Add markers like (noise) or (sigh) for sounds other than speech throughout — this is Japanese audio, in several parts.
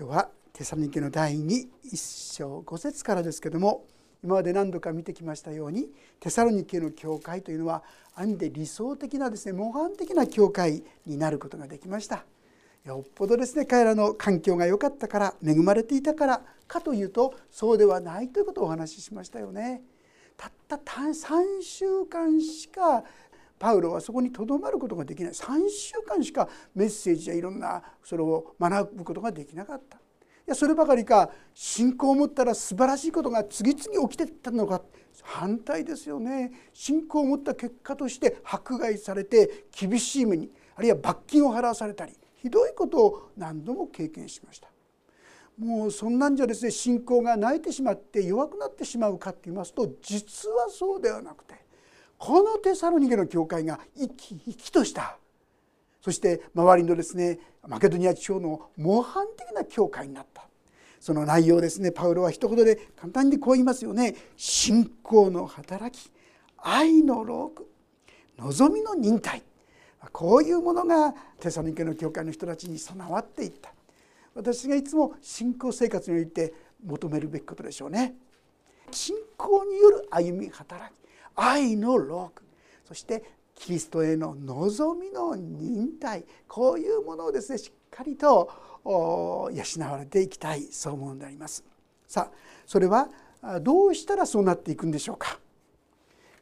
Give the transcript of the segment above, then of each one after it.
今日はテサロニケの第2一章5節からですけども今まで何度か見てきましたようにテサロニケの教会というのはある意味で理想的なですね模範的な教会になることができました。よっぽどですね彼らの環境が良かったから恵まれていたからかというとそうではないということをお話ししましたよね。たった3週間しかパウロはそこにとどまることができない。3週間しかメッセージやいろんなそれを学ぶことができなかった。いやそればかりか信仰を持ったら素晴らしいことが次々起きてったのか。反対ですよね。信仰を持った結果として迫害されて厳しい目にあるいは罰金を払わされたりひどいことを何度も経験しました。もうそんなんじゃですね信仰が泣いてしまって弱くなってしまうかって言いますと実はそうではなくてこのテサロニケの教会が生き生きとした。そして周りのですねマケドニア地方の模範的な教会になった。その内容ですねパウロは一言で簡単にこう言いますよね。信仰の働き愛の労苦望みの忍耐。こういうものがテサロニケの教会の人たちに備わっていった。私がいつも信仰生活において求めるべきことでしょうね。信仰による歩み働き。愛の労苦そしてキリストへの望みの忍耐。こういうものをですねしっかりと養われていきたいそう思うんであります。さあそれはどうしたらそうなっていくんでしょうか。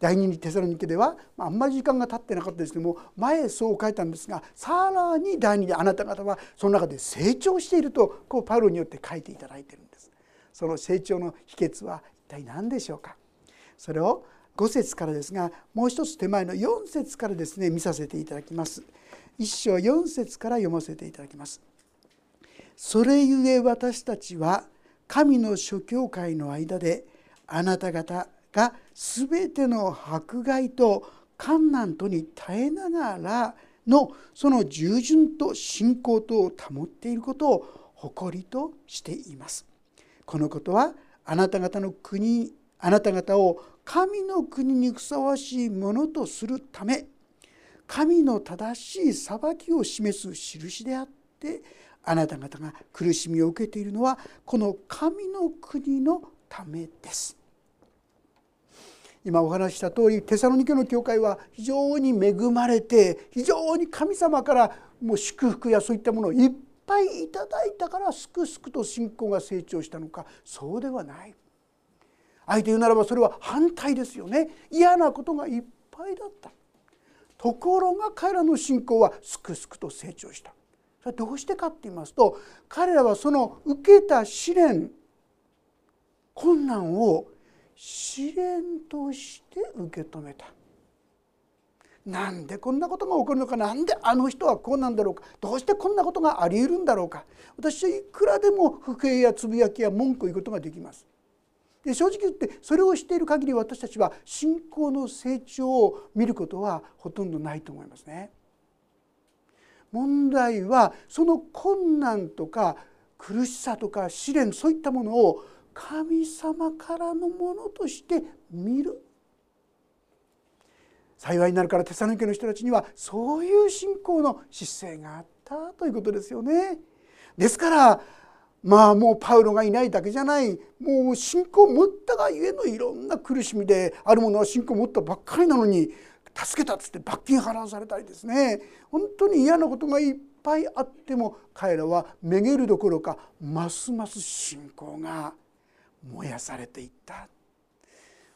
第二にテサロニケではあんまり時間が経ってなかったですけども前そう書いたんですがさらに第二であなた方はその中で成長しているとこうパウロによって書いていただいてるんです。その成長の秘訣は一体何でしょうか。それを5節からですがもう一つ手前の4節からですね見させていただきます1章4節から読ませていただきますそれゆえ私たちは神の諸教会の間であなた方が全ての迫害と困難とに耐えながらのその従順と信仰とを保っていることを誇りとしています。このことはあなた方の国あなた方を神の国にふさわしいものとするため神の正しい裁きを示す印であってあなた方が苦しみを受けているのはこの神の国のためです。今お話した通りテサロニケの教会は非常に恵まれて非常に神様からもう祝福やそういったものをいっぱいいただいたからすくすくと信仰が成長したのかそうではないあえて言うならばそれは反対ですよね。嫌なことがいっぱいだった。ところが彼らの信仰はすくすくと成長した。それはどうしてかって言いますと彼らはその受けた試練困難を試練として受け止めた。なんでこんなことが起こるのかなんであの人はこうなんだろうか。どうしてこんなことがあり得るんだろうか。私はいくらでも不平やつぶやきや文句を言うことができます。で正直言ってそれをしている限り私たちは信仰の成長を見ることはほとんどないと思いますね。問題はその困難とか苦しさとか試練そういったものを神様からのものとして見る幸いになるからテサロニケの人たちにはそういう信仰の姿勢があったということですよね。ですからまあもうパウロがいないだけじゃないもう信仰を持ったがゆえのいろんな苦しみであるものは信仰を持ったばっかりなのに助けたっつって罰金払わされたりですね本当に嫌なことがいっぱいあっても彼らはめげるどころかますます信仰が燃やされていった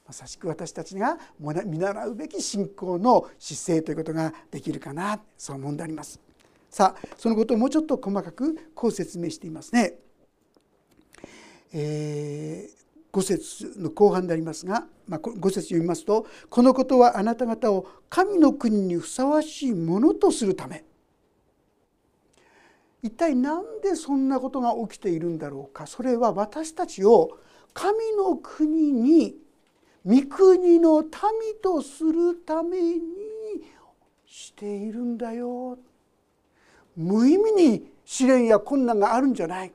まさしく私たちが見習うべき信仰の姿勢ということができるかなそう思うんであります。さあそのことをもうちょっと細かくこう説明していますね。えー、5節の後半でありますが、まあ、5節読みますと「このことはあなた方を神の国にふさわしいものとするため」一体何でそんなことが起きているんだろうか。それは私たちを神の国に御国の民とするためにしているんだよ。無意味に試練や困難があるんじゃない。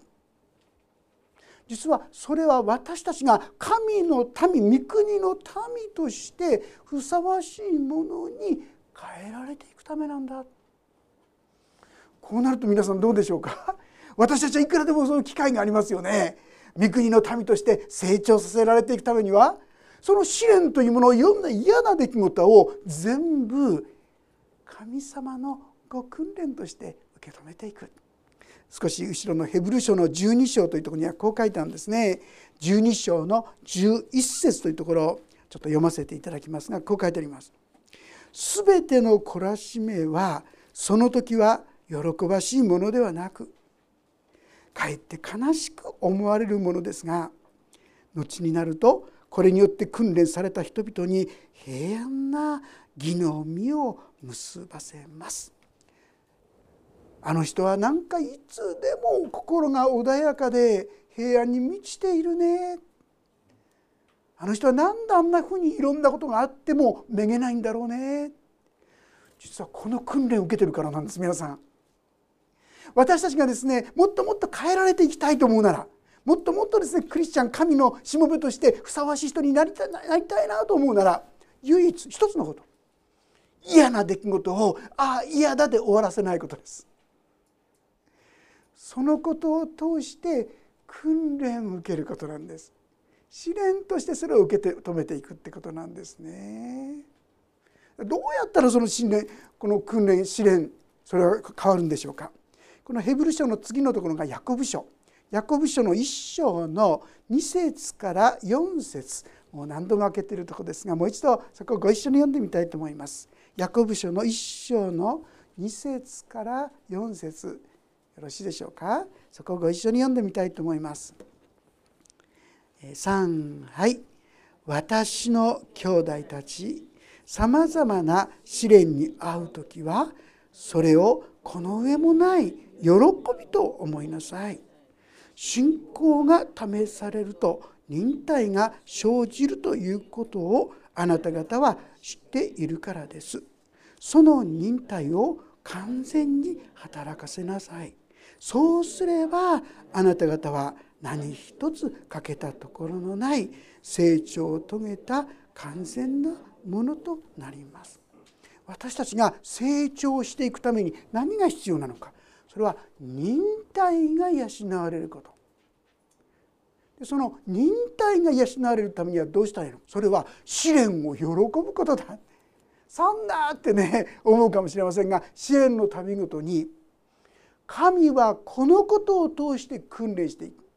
実はそれは私たちが神の民御国の民としてふさわしいものに変えられていくためなんだ。こうなると皆さんどうでしょうか？(laughs) 私たちはいくらでもその機会がありますよね。御国の民として成長させられていくためにはその試練というものをいろんな嫌な出来事を全部神様のご訓練として受け止めていく。少し後ろのヘブル書の12章というところにはこう書いてあるんですね12章の11節というところをちょっと読ませていただきますがこう書いてあります。すべての懲らしめはその時は喜ばしいものではなくかえって悲しく思われるものですが後になるとこれによって訓練された人々に平安な義の実を結ばせますあの人は何かいつでも心が穏やかで平安に満ちているね。あの人は何であんなふうにいろんなことがあってもめげないんだろうね。実はこの訓練を受けてるからなんです皆さん。私たちがですねもっともっと変えられていきたいと思うならもっともっとですねクリスチャン神のしもべとしてふさわしい人になりたいなりたいなと思うなら唯一一つのこと。嫌な出来事をああ嫌だで終わらせないことです。そのことを通して訓練を受けることなんです。試練としてそれを受けて止めていくってことなんですね。どうやったらその訓練この訓練試練それは変わるんでしょうか。このヘブル書の次のところがヤコブ書。ヤコブ書の1章の2節から4節。もう何度も開けているところですがもう一度そこをご一緒に読んでみたいと思います。ヤコブ書の1章の2節から4節。ろしいでしょうか？そこをご一緒に読んでみたいと思います。3はい私の兄弟たちさまざまな試練に遭う時はそれをこの上もない喜びと思いなさい。信仰が試されると忍耐が生じるということをあなた方は知っているからです。その忍耐を完全に働かせなさい。そうすればあなた方は何一つ欠けたところのない成長を遂げた完全なものとなります。私たちが成長していくために何が必要なのか。それは忍耐が養われること。その忍耐が養われるためにはどうしたらいいの？それは試練を喜ぶことだ。そんなってね思うかもしれませんが試練の度ごとに神はこのことを通して訓練していく。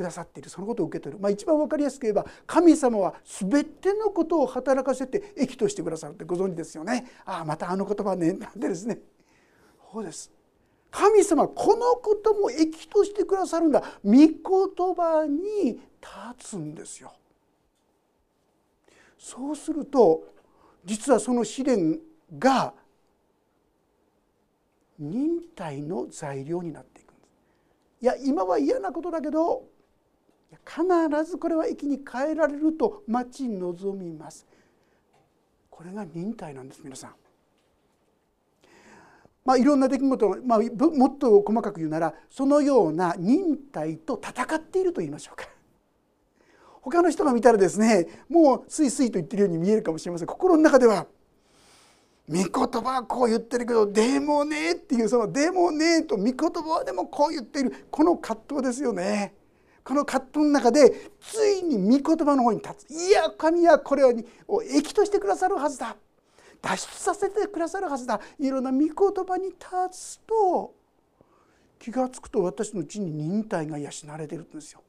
くださっているそのことを受け取る、まあ、一番分かりやすく言えば神様は全てのことを働かせて益としてくださるってご存知ですよね。ああまたあの言葉ね。(laughs) なんでですね。そうです。神様このことも益としてくださるんだ。御言葉に立つんですよ。そうすると実はその試練が忍耐の材料になっていくんです。いや今は嫌なことだけど必ずこれは駅に変えられると待ち望みます。これが忍耐なんです皆さん。まあ、いろんな出来事、まあ、もっと細かく言うならそのような忍耐と戦っていると言いましょうか。他の人が見たらですねもうスイスイと言ってるように見えるかもしれません。心の中では。御言葉はこう言ってるけどでもねっていうその「でもね」と御言葉はでもこう言っているこの葛藤ですよね。この葛藤の中でついに御言葉の方に立つ。いや神はこれを益としてくださるはずだ。脱出させてくださるはずだ。いろんな御言葉に立つと気が付くと私のうちに忍耐が養われてるんですよ。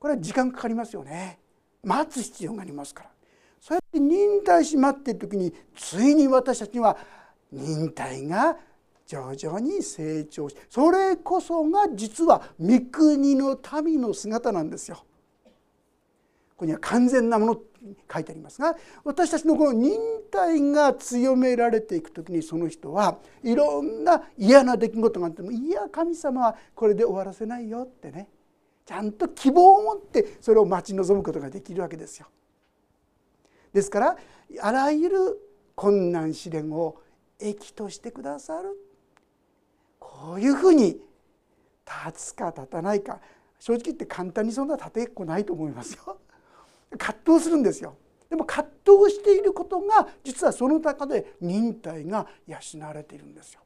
これは時間かかりますよね。待つ必要がありますから。そうやって忍耐し待っている時についに私たちには忍耐が徐々に成長しそれこそが実は御国の民の姿なんですよ。ここには完全なもの書いてありますが私たちのこの忍耐が強められていく時にその人はいろんな嫌な出来事があってもいや神様はこれで終わらせないよってねちゃんと希望を持ってそれを待ち望むことができるわけですよ。ですからあらゆる困難試練を益としてくださるこういうふうに立つか立たないか正直言って簡単にそんな立てっこないと思いますよ。葛藤するんですよ。でも葛藤していることが実はその中で忍耐が養われているんですよ。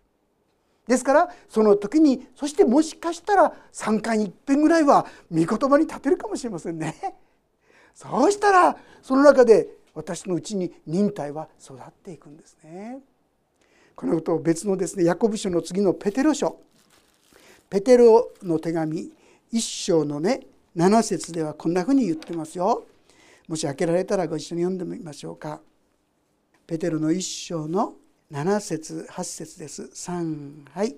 ですからその時にそしてもしかしたら3回にいっぺんぐらいは御言葉に立てるかもしれませんね。そうしたらその中で私のうちに忍耐は育っていくんですね。このことを別のですねヤコブ書の次のペテロ書ペテロの手紙1章のね7節ではこんなふうに言ってますよ。もし開けられたらご一緒に読んでみましょうか。ペテロの1章の7節8節です。3はい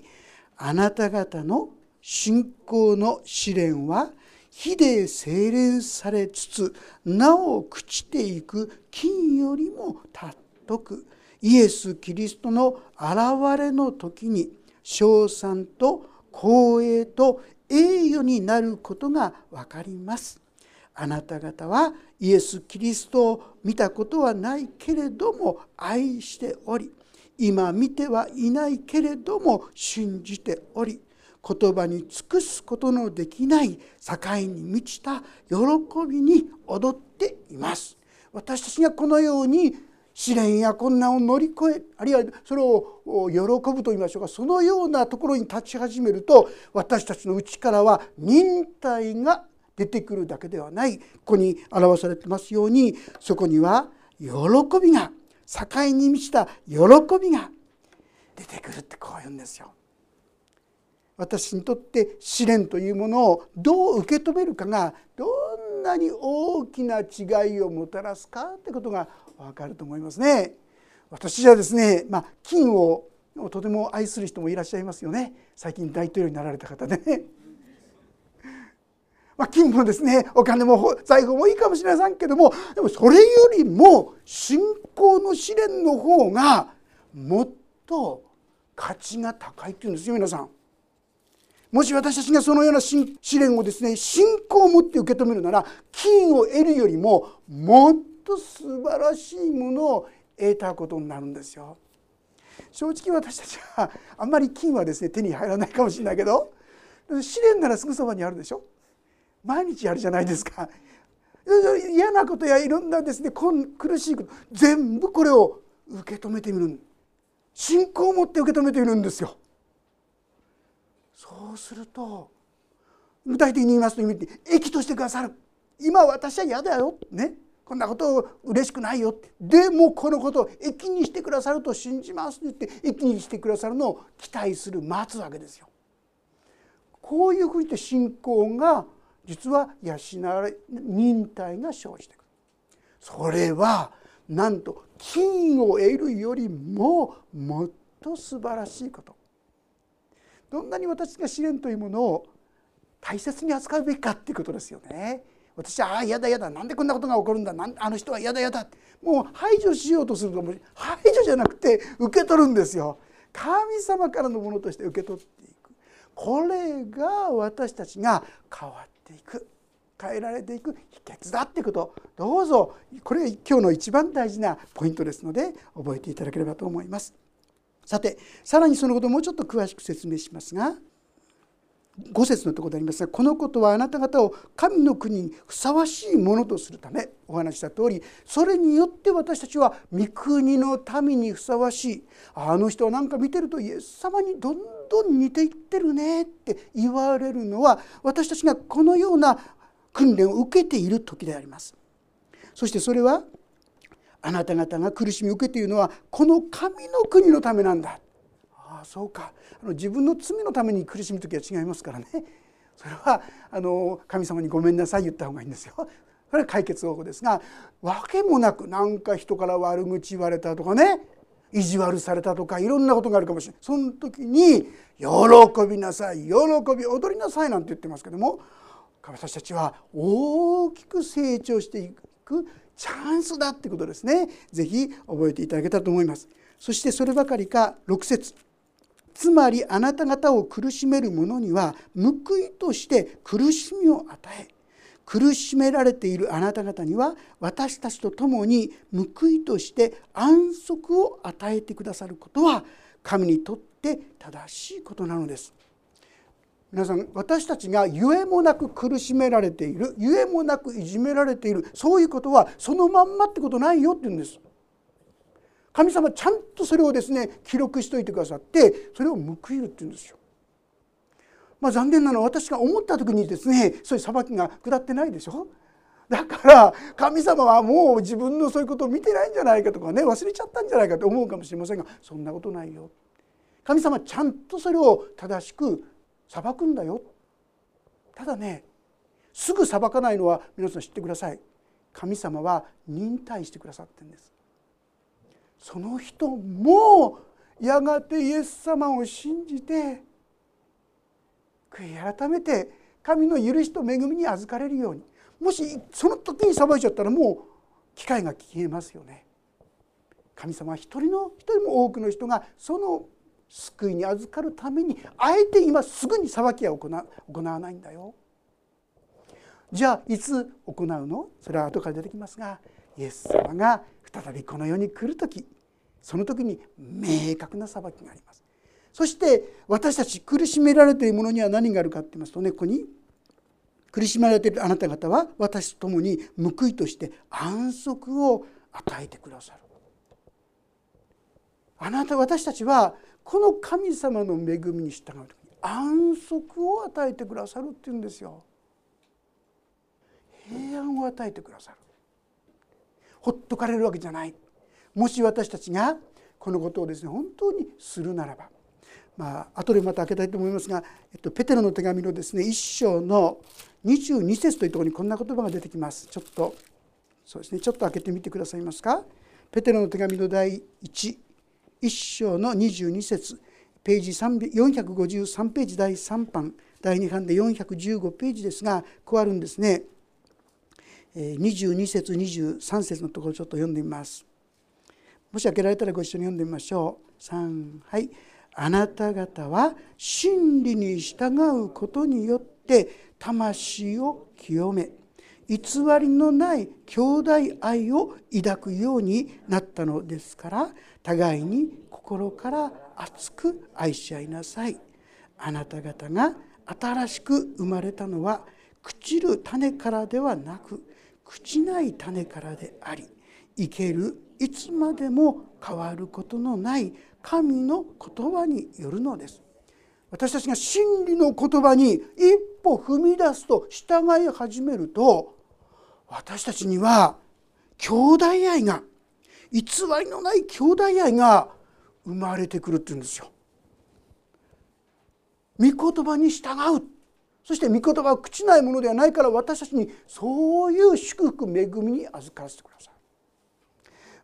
あなた方の信仰の試練は火で精錬されつつなお朽ちていく金よりも尊くイエス・キリストの現れの時に称賛と光栄と栄誉になることが分かります。あなた方はイエス・キリストを見たことはないけれども愛しており今見てはいないけれども信じており言葉に尽くすことのできない境に満ちた喜びに踊っています私たちがこのように試練や困難を乗り越えあるいはそれを喜ぶと言いましょうかそのようなところに立ち始めると私たちの内からは忍耐が出てくるだけではないここに表されてますようにそこには喜びが境に満ちた喜びが出てくるってこう言うんですよ。私にとって試練というものをどう受け止めるかがどんなに大きな違いをもたらすかってことが分かると思いますね。私はですね、まあ、金をとても愛する人もいらっしゃいますよね最近大統領になられた方でね。(laughs) まあ、金もですねお金も財宝もいいかもしれませんけどもでもそれよりも信仰の試練の方がもっと価値が高いっていうんですよ皆さん。もし私たちがそのような試練をですね信仰を持って受け止めるなら金を得るよりももっと素晴らしいものを得たことになるんですよ。正直私たちはあんまり金はですね手に入らないかもしれないけど試練ならすぐそばにあるでしょ？毎日やるじゃないですか。嫌なことやいろんなですね苦しいこと全部これを受け止めてみる。信仰を持って受け止めてみるんですよ。そうすると具体的に言いますと益としてくださる。今私は嫌だよ。ね。こんなことを嬉しくないよでもこのことを益にしてくださると信じますって言って益にしてくださるのを期待する待つわけですよ。こういうふうにして信仰が実は養われ忍耐が生じてくる。それはなんと金を得るよりももっと素晴らしいこと。どんなに私が試練というものを大切に扱うべきかっていうことですよね。私はああ嫌だ嫌だ。なんでこんなことが起こるんだ。なんあの人は嫌だ嫌だ。もう排除しようとするともう。排除じゃなくて受け取るんですよ。神様からのものとして受け取っていく。これが私たちが変わっていく。変えられていく。秘訣だってこと。どうぞ。これ今日の一番大事なポイントですので覚えていただければと思います。さてさらにそのことをもうちょっと詳しく説明しますが5節のところでありますがこのことはあなた方を神の国にふさわしいものとするためお話した通りそれによって私たちは御国の民にふさわしいあの人は何か見てるとイエス様にどんどん似ていってるねって言われるのは私たちがこのような訓練を受けている時であります。そしてそれはあなた方が苦しみを受けているのはこの神の国のためなんだ。ああそうか。あの自分の罪のために苦しむ時は違いますからね。それはあの神様にごめんなさい言った方がいいんですよ。それは解決方法ですが訳もなく何か人から悪口言われたとかね。意地悪されたとかいろんなことがあるかもしれない。その時に「喜びなさい喜び踊りなさい」なんて言ってますけども私たちは大きく成長していくチャンスだってことですね是非覚えていただけたらと思います。そしてそればかりか6節つまりあなた方を苦しめる者には報いとして苦しみを与え苦しめられているあなた方には私たちと共に報いとして安息を与えてくださることは神にとって正しいことなのです。皆さん私たちがゆえもなく苦しめられているゆえもなくいじめられているそういうことはそのまんまってことないよって言うんです。神様ちゃんとそれをですね記録しておいてくださってそれを報いるって言うんですよ。まあ、残念なのは私が思った時にですねそういう裁きが下ってないでしょだから神様はもう自分のそういうことを見てないんじゃないかとかね忘れちゃったんじゃないかと思うかもしれませんがそんなことないよ。神様ちゃんとそれを正しく裁くんだよ。ただねすぐ裁かないのは皆さん知ってください。神様は忍耐してくださってんです。その人もやがてイエス様を信じて悔い改めて神の許しと恵みに預かれるようにもしその時に裁いちゃったらもう機会が消えますよね。神様は一人の一人も多くの人がその救いに預かるためにあえて今すぐに裁きは行わないんだよ。じゃあいつ行うの？それは後から出てきますがイエス様が再びこの世に来る時その時に明確な裁きがあります。そして私たち苦しめられているものには何があるかって言いますとねここに苦しめられているあなた方は私と共に報いとして安息を与えてくださる。あなた私たちはこの神様の恵みに従う時に安息を与えてくださるっていうんですよ。平安を与えてくださる。ほっとかれるわけじゃない。もし私たちがこのことをですね本当にするならばまあ後でまた開けたいと思いますが、えっと、ペテロの手紙のですね一章の22節というところにこんな言葉が出てきます。ちょっとそうですねちょっと開けてみてくださいますか。ペテロの手紙の第1 1章の22節。ページ453ページ第3版。第2版で415ページですがこうあるんですね。22節23節のところちょっと読んでみます。もし開けられたらご一緒に読んでみましょう。3はい。あなた方は真理に従うことによって魂を清め偽りのない兄弟愛を抱くようになったのですから互いに心から熱く愛し合いなさい。あなた方が新しく生まれたのは朽ちる種からではなく朽ちない種からであり生けるいつまでも変わることのない神の言葉によるのです。私たちが真理の言葉に一歩踏み出すと従い始めると私たちには兄弟愛が偽りのない兄弟愛が生まれてくるっていうんですよ。御言葉に従うそして御言葉は朽ちないものではないから私たちにそういう祝福恵みに預からせてください。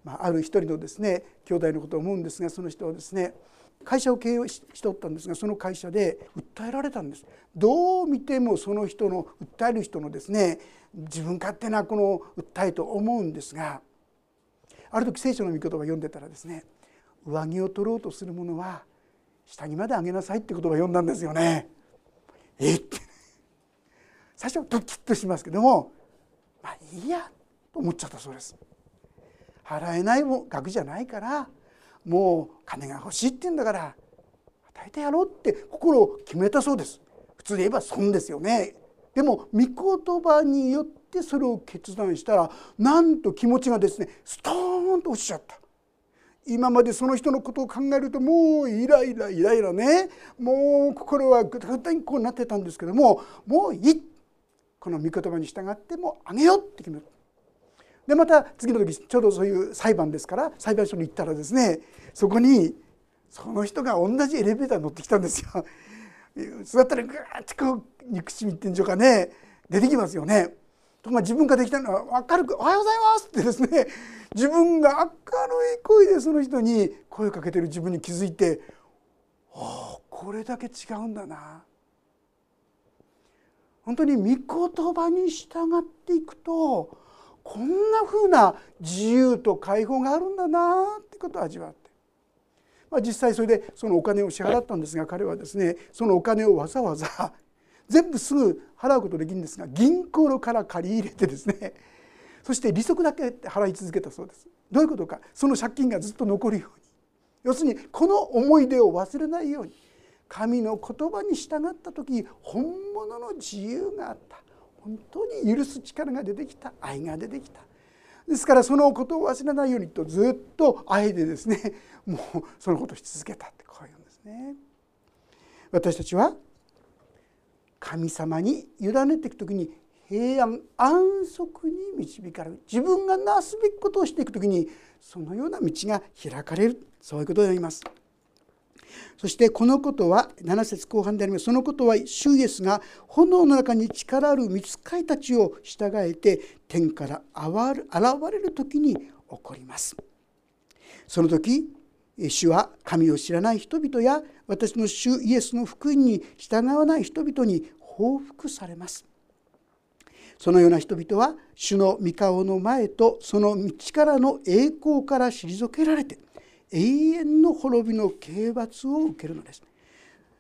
まあ、ある一人のですね兄弟のことを思うんですがその人はですね会社を経営しておったんですがその会社で訴えられたんですどう見てもその人の訴える人のですね自分勝手なこの訴えと思うんですがある時聖書の御言葉を読んでたらですね上着を取ろうとする者は下着まで上げなさいって言葉を読んだんですよね。えっ？て最初はドキッとしますけどもまあいいやと思っちゃったそうです。払えない額じゃないからもう金が欲しいって言うんだから与えてやろうって心を決めたそうです。普通で言えば損ですよね。でも御言葉によってそれを決断したらなんと気持ちがですねストーンと落ちちゃった。今までその人のことを考えるともうイライライライラね。もう心はぐたぐたにこうなってたんですけどももういい。この御言葉に従ってもあげようって決めた。でまた次の時ちょうどそういう裁判ですから裁判所に行ったらですねそこにその人が同じエレベーターに乗ってきたんですよ。そうやったらぐーってこう憎しみっていうんでしょうかね出てきますよね。とか自分ができたのは明るく「おはようございます」ってですね自分が明るい声でその人に声をかけてる自分に気づいて「ああこれだけ違うんだな」本当に御言葉に従っていくとこんなふうな自由と解放があるんだなってことを味わって、まあ、実際それでそのお金を支払ったんですが彼はですねそのお金をわざわざ全部すぐ払うことできるんですが銀行から借り入れてですねそして利息だけ払い続けたそうです。どういうことか。その借金がずっと残るように。要するにこの思い出を忘れないように。神の言葉に従った時本物の自由があった。本当に許す力が出てきた愛が出てきたですからそのことを忘れないようにとずっとあえてですね (laughs) もうそのことをし続けたってこういうんですね。私たちは神様に委ねていく時に平安安息に導かれる自分がなすべきことをしていく時にそのような道が開かれるそういうことになります。そしてこのことは7節後半でありますそのことは主イエスが炎の中に力ある御使いたちを従えて天から現れる時に起こります。その時主は神を知らない人々や私の主イエスの福音に従わない人々に報復されます。そのような人々は主の御顔の前とその道からの栄光から退けられて永遠の滅びの刑罰を受けるのです。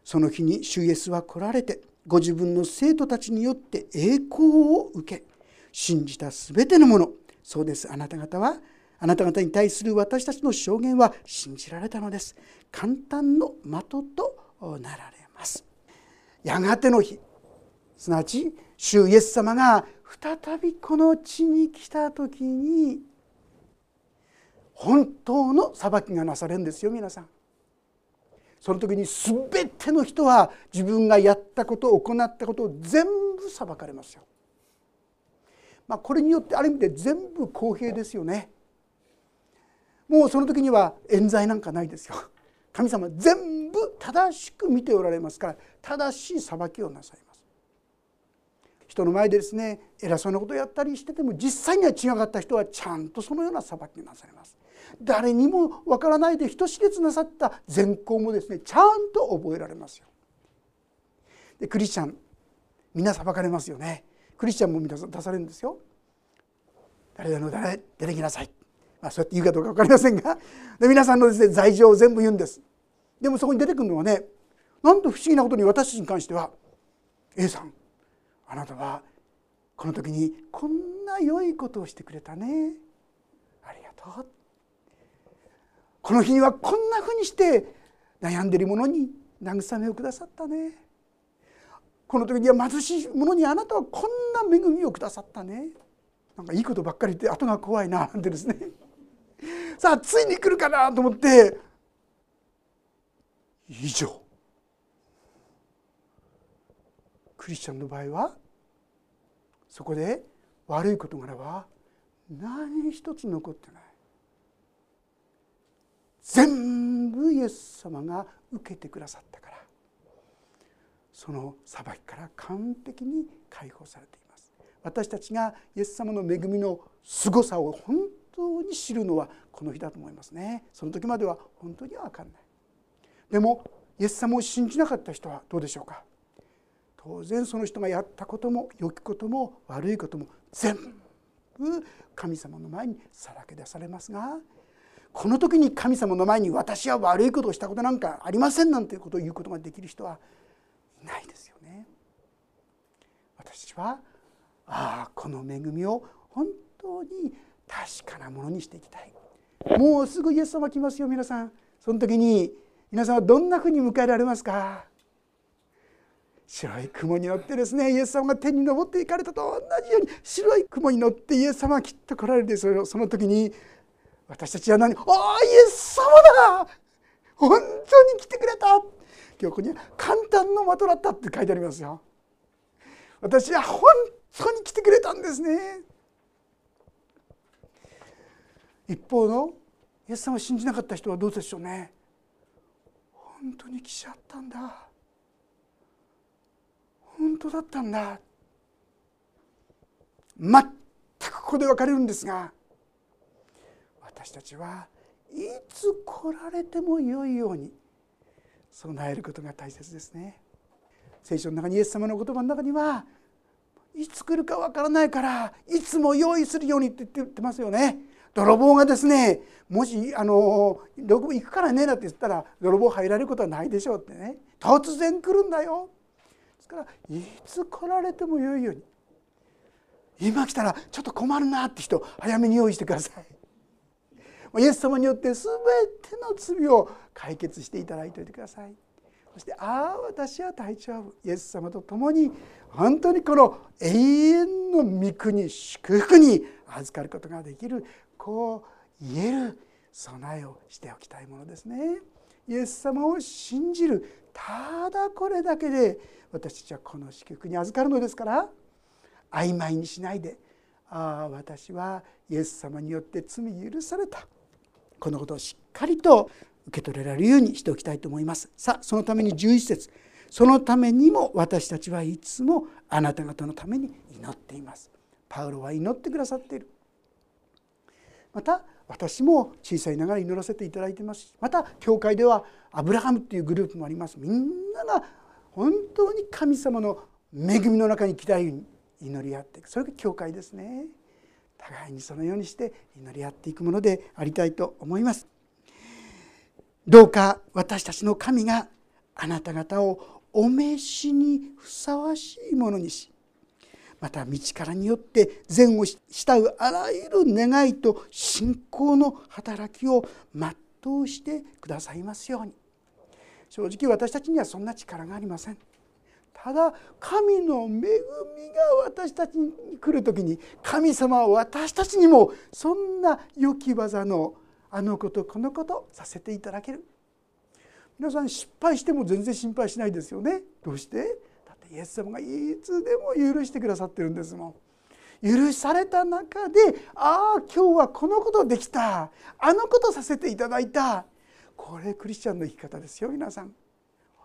その日に主イエスは来られてご自分の生徒たちによって栄光を受け信じた全てのもの。そうです。あなた方はあなた方に対する私たちの証言は信じられたのです。簡単の的となられます。やがての日すなわち主イエス様が再びこの地に来た時に本当の裁きがなされるんですよ皆さん。その時に全ての人は自分がやったこと行ったことを全部裁かれますよ。まあ、これによってある意味で全部公平ですよね。もうその時には冤罪なんかないですよ。神様全部正しく見ておられますから正しい裁きをなさいます。人の前でですね偉そうなことをやったりしてても実際には違かった人はちゃんとそのような裁きがなされます。誰にもわからないで人知れずなさった善行もですねちゃんと覚えられますよ。でクリスチャンみんな裁かれますよね。クリスチャンも皆さん出されるんですよ。誰々の誰出てきなさい。まあ、そうやって言うかどうか分かりませんがで皆さんのですね罪状を全部言うんです。でもそこに出てくるのはねなんと不思議なことに私たちに関しては A さんあなたはこの時にこんな良いことをしてくれたねありがとうこの日にはこんなふうにして悩んでいる者に慰めをくださったね。この時には貧しい者にあなたはこんな恵みをくださったね。なんかいいことばっかり言って後が怖いななんてですね。(laughs) さあついに来るかなと思って。以上。クリスチャンの場合はそこで悪い事柄は何一つ残ってない。全部イエス様が受けてくださったから。その裁きから完璧に解放されています。私たちがイエス様の恵みの凄さを本当に知るのはこの日だと思いますね。その時までは本当には分かんない。でもイエス様を信じなかった人はどうでしょうか？当然その人がやったことも良きことも悪いことも全部神様の前にさらけ出されますがこの時に神様の前に私は悪いことをしたことなんかありませんなんていうことを言うことができる人はいないですよね。私はああこの恵みを本当に確かなものにしていきたい。もうすぐイエス様来ますよ皆さん。その時に皆さんはどんなふうに迎えられますか？白い雲に乗ってですねイエス様が天に昇っていかれたと同じように白い雲に乗ってイエス様がきっと来られるでその時に私たちは何「ああイエス様だ本当に来てくれた!」今日ここに「簡単の的だった」って書いてありますよ。私は本当に来てくれたんですね。一方のイエス様を信じなかった人はどうでしょうね。本当に来ちゃったんだ。本当だったんだ。全くここで分かれるんですが私たちはいつ来られてもよいように備えることが大切ですね。聖書の中にイエス様の言葉の中にはいつ来るかわからないからいつも用意するようにって言ってますよね。泥棒がですねもしあのどこ行くからねなんて言ったら泥棒入られることはないでしょうってね。突然来るんだよ。ですからいつ来られてもよいように。今来たらちょっと困るなって人早めに用意してください。イエス様によって全ての罪を解決していただいておいてください。そして「ああ私は大丈夫」イエス様と共に本当にこの永遠の御国祝福に預かることができるこう言える備えをしておきたいものですね。イエス様を信じるただこれだけで私たちはこの祝福に預かるのですから曖昧にしないでああ私はイエス様によって罪許された。このことをしっかりと受け取れられるようにしておきたいと思います。さあそのために11節。そのためにも私たちはいつもあなた方のために祈っています。パウロは祈ってくださっている。また私も小さいながら祈らせていただいてますしまた教会ではアブラハムっていうグループもあります。みんなが本当に神様の恵みの中に来たい祈り合っていくそれが教会ですね。互いにそのようにして祈り合っていくものでありたいと思います。どうか私たちの神があなた方をお召しにふさわしいものにしまた道からによって善を慕うあらゆる願いと信仰の働きを全うしてくださいますように。正直私たちにはそんな力がありません。ただ神の恵みが私たちに来る時に神様は私たちにもそんな良き技のあのことこのことさせていただける。皆さん失敗しても全然心配しないですよね。どうして？だってイエス様がいつでも許してくださってるんですもん。許された中でああ今日はこのことできた。あのことさせていただいた。これクリスチャンの生き方ですよ皆さん。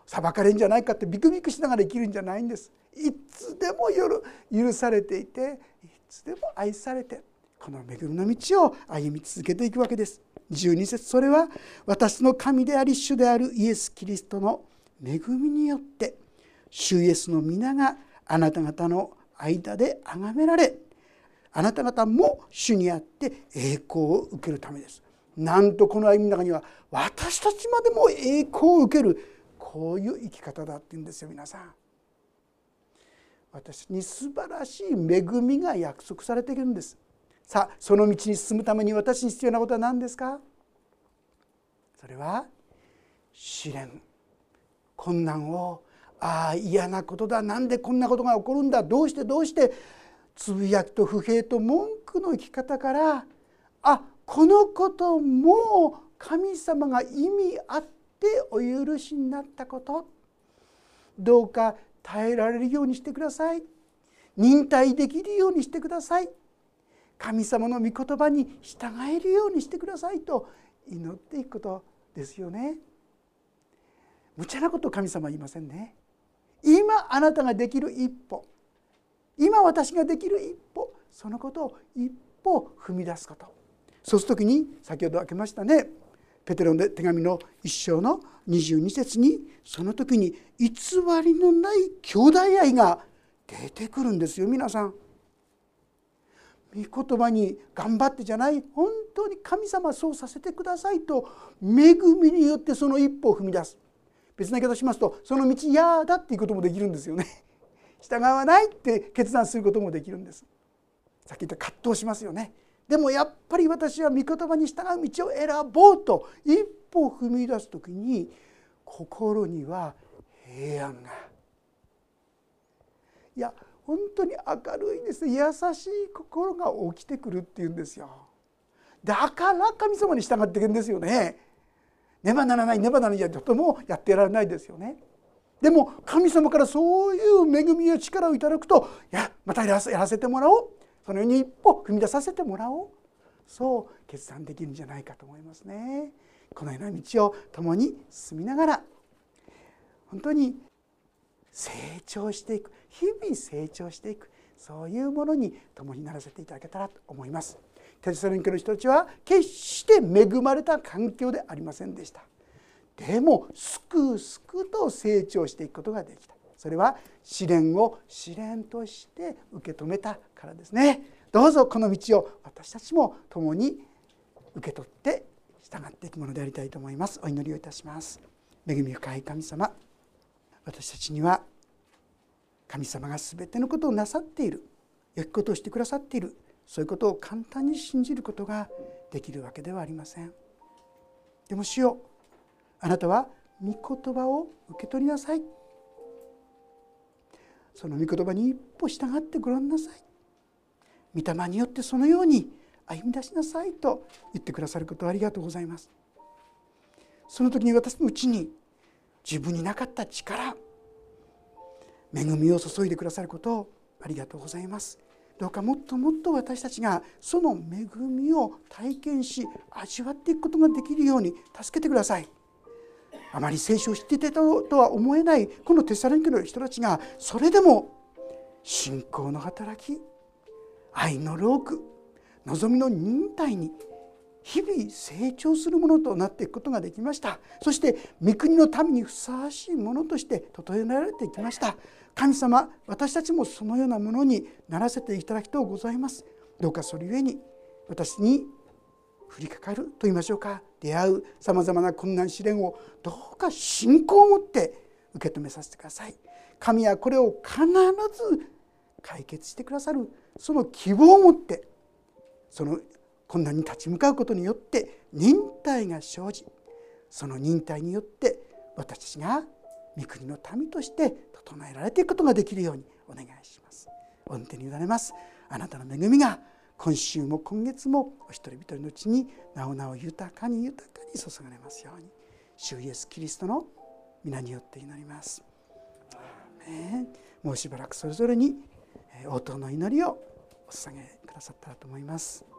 裁かれんじゃないかってビクビクしながら生きるんじゃないんです。いつでも許されていていつでも愛されてこの恵みの道を歩み続けていくわけです。12節それは私の神であり主であるイエス・キリストの恵みによって主イエスの皆があなた方の間で崇められあなた方も主にあって栄光を受けるためです。なんとこの歩みの中には私たちまでも栄光を受けるこういう生き方だって言うんですよ皆さん。私に素晴らしい恵みが約束されているんです。さあその道に進むために私に必要なことは何ですか？それは試練。困難をああ嫌なことだ。なんでこんなことが起こるんだ？どうして？どうして？つぶやきと不平と文句の生き方からあこのことも神様が意味あってお許しになったこと。どうか耐えられるようにしてください。忍耐できるようにしてください。神様の御言葉に従えるようにしてください。と祈っていくことですよね。無茶なことを神様は言いませんね。今あなたができる一歩。今私ができる一歩。そのことを一歩踏み出すこと。そうする時に先ほど開けましたね。ペテロの手紙の一章の22節にその時に偽りのない兄弟愛が出てくるんですよ皆さん。御言葉に頑張ってじゃない本当に神様そうさせてくださいと恵みによってその一歩を踏み出す。別な言い方しますとその道嫌だっていうこともできるんですよね。従わないって決断することもできるんです。さっき言った葛藤しますよね。でもやっぱり私は御言葉に従う道を選ぼうと一歩踏み出す時に心には平安が。いや本当に明るいですね。優しい心が起きてくるっていうんですよ。だから神様に従っていくんですよね。ねばならないねばならないじゃとてもやってられないですよね。でも神様からそういう恵みや力をいただくといやまたやらせてもらおう。そのように一歩踏み出させてもらおうそう決断できるんじゃないかと思いますね。このような道を共に進みながら本当に成長していく日々成長していくそういうものに共にならせていただけたらと思います。テサロニケの人たちは決して恵まれた環境でありませんでした。でもすくすくと成長していくことができた。それは試練を試練として受け止めたからですね。どうぞこの道を私たちも共に受け取って従っていくものでありたいと思います。お祈りをいたします。恵み深い神様私たちには神様が全てのことをなさっている良きことをしてくださっているそういうことを簡単に信じることができるわけではありません。でも主よあなたは御言葉を受け取りなさい。その御言葉に一歩従ってごらんなさい。御霊によってそのように歩み出しなさいと言ってくださることをありがとうございます。その時に私のうちに自分になかった力恵みを注いでくださることをありがとうございます。どうかもっともっと私たちがその恵みを体験し味わっていくことができるように助けてください。あまり聖書を知っていたとは思えないこのテサロニケの人たちがそれでも信仰の働き愛の労苦望みの忍耐に日々成長するものとなっていくことができました。そして御国の民にふさわしいものとして整えられてきました。神様私たちもそのようなものにならせていただきとうございます。どうかそれゆえに私に降りかかると言いましょうか。出会うさまざまな困難試練をどうか信仰を持って受け止めさせてください。神はこれを必ず解決してくださるその希望を持ってその困難に立ち向かうことによって忍耐が生じその忍耐によって私たちが御国の民として整えられていくことができるようにお願いします。御手に委ねます。あなたの恵みが今週も今月もお一人一人のうちになおなお豊かに豊かに注がれますように主イエスキリストの皆によって祈ります。もうしばらくそれぞれに応答の祈りをお捧げくださったらと思います。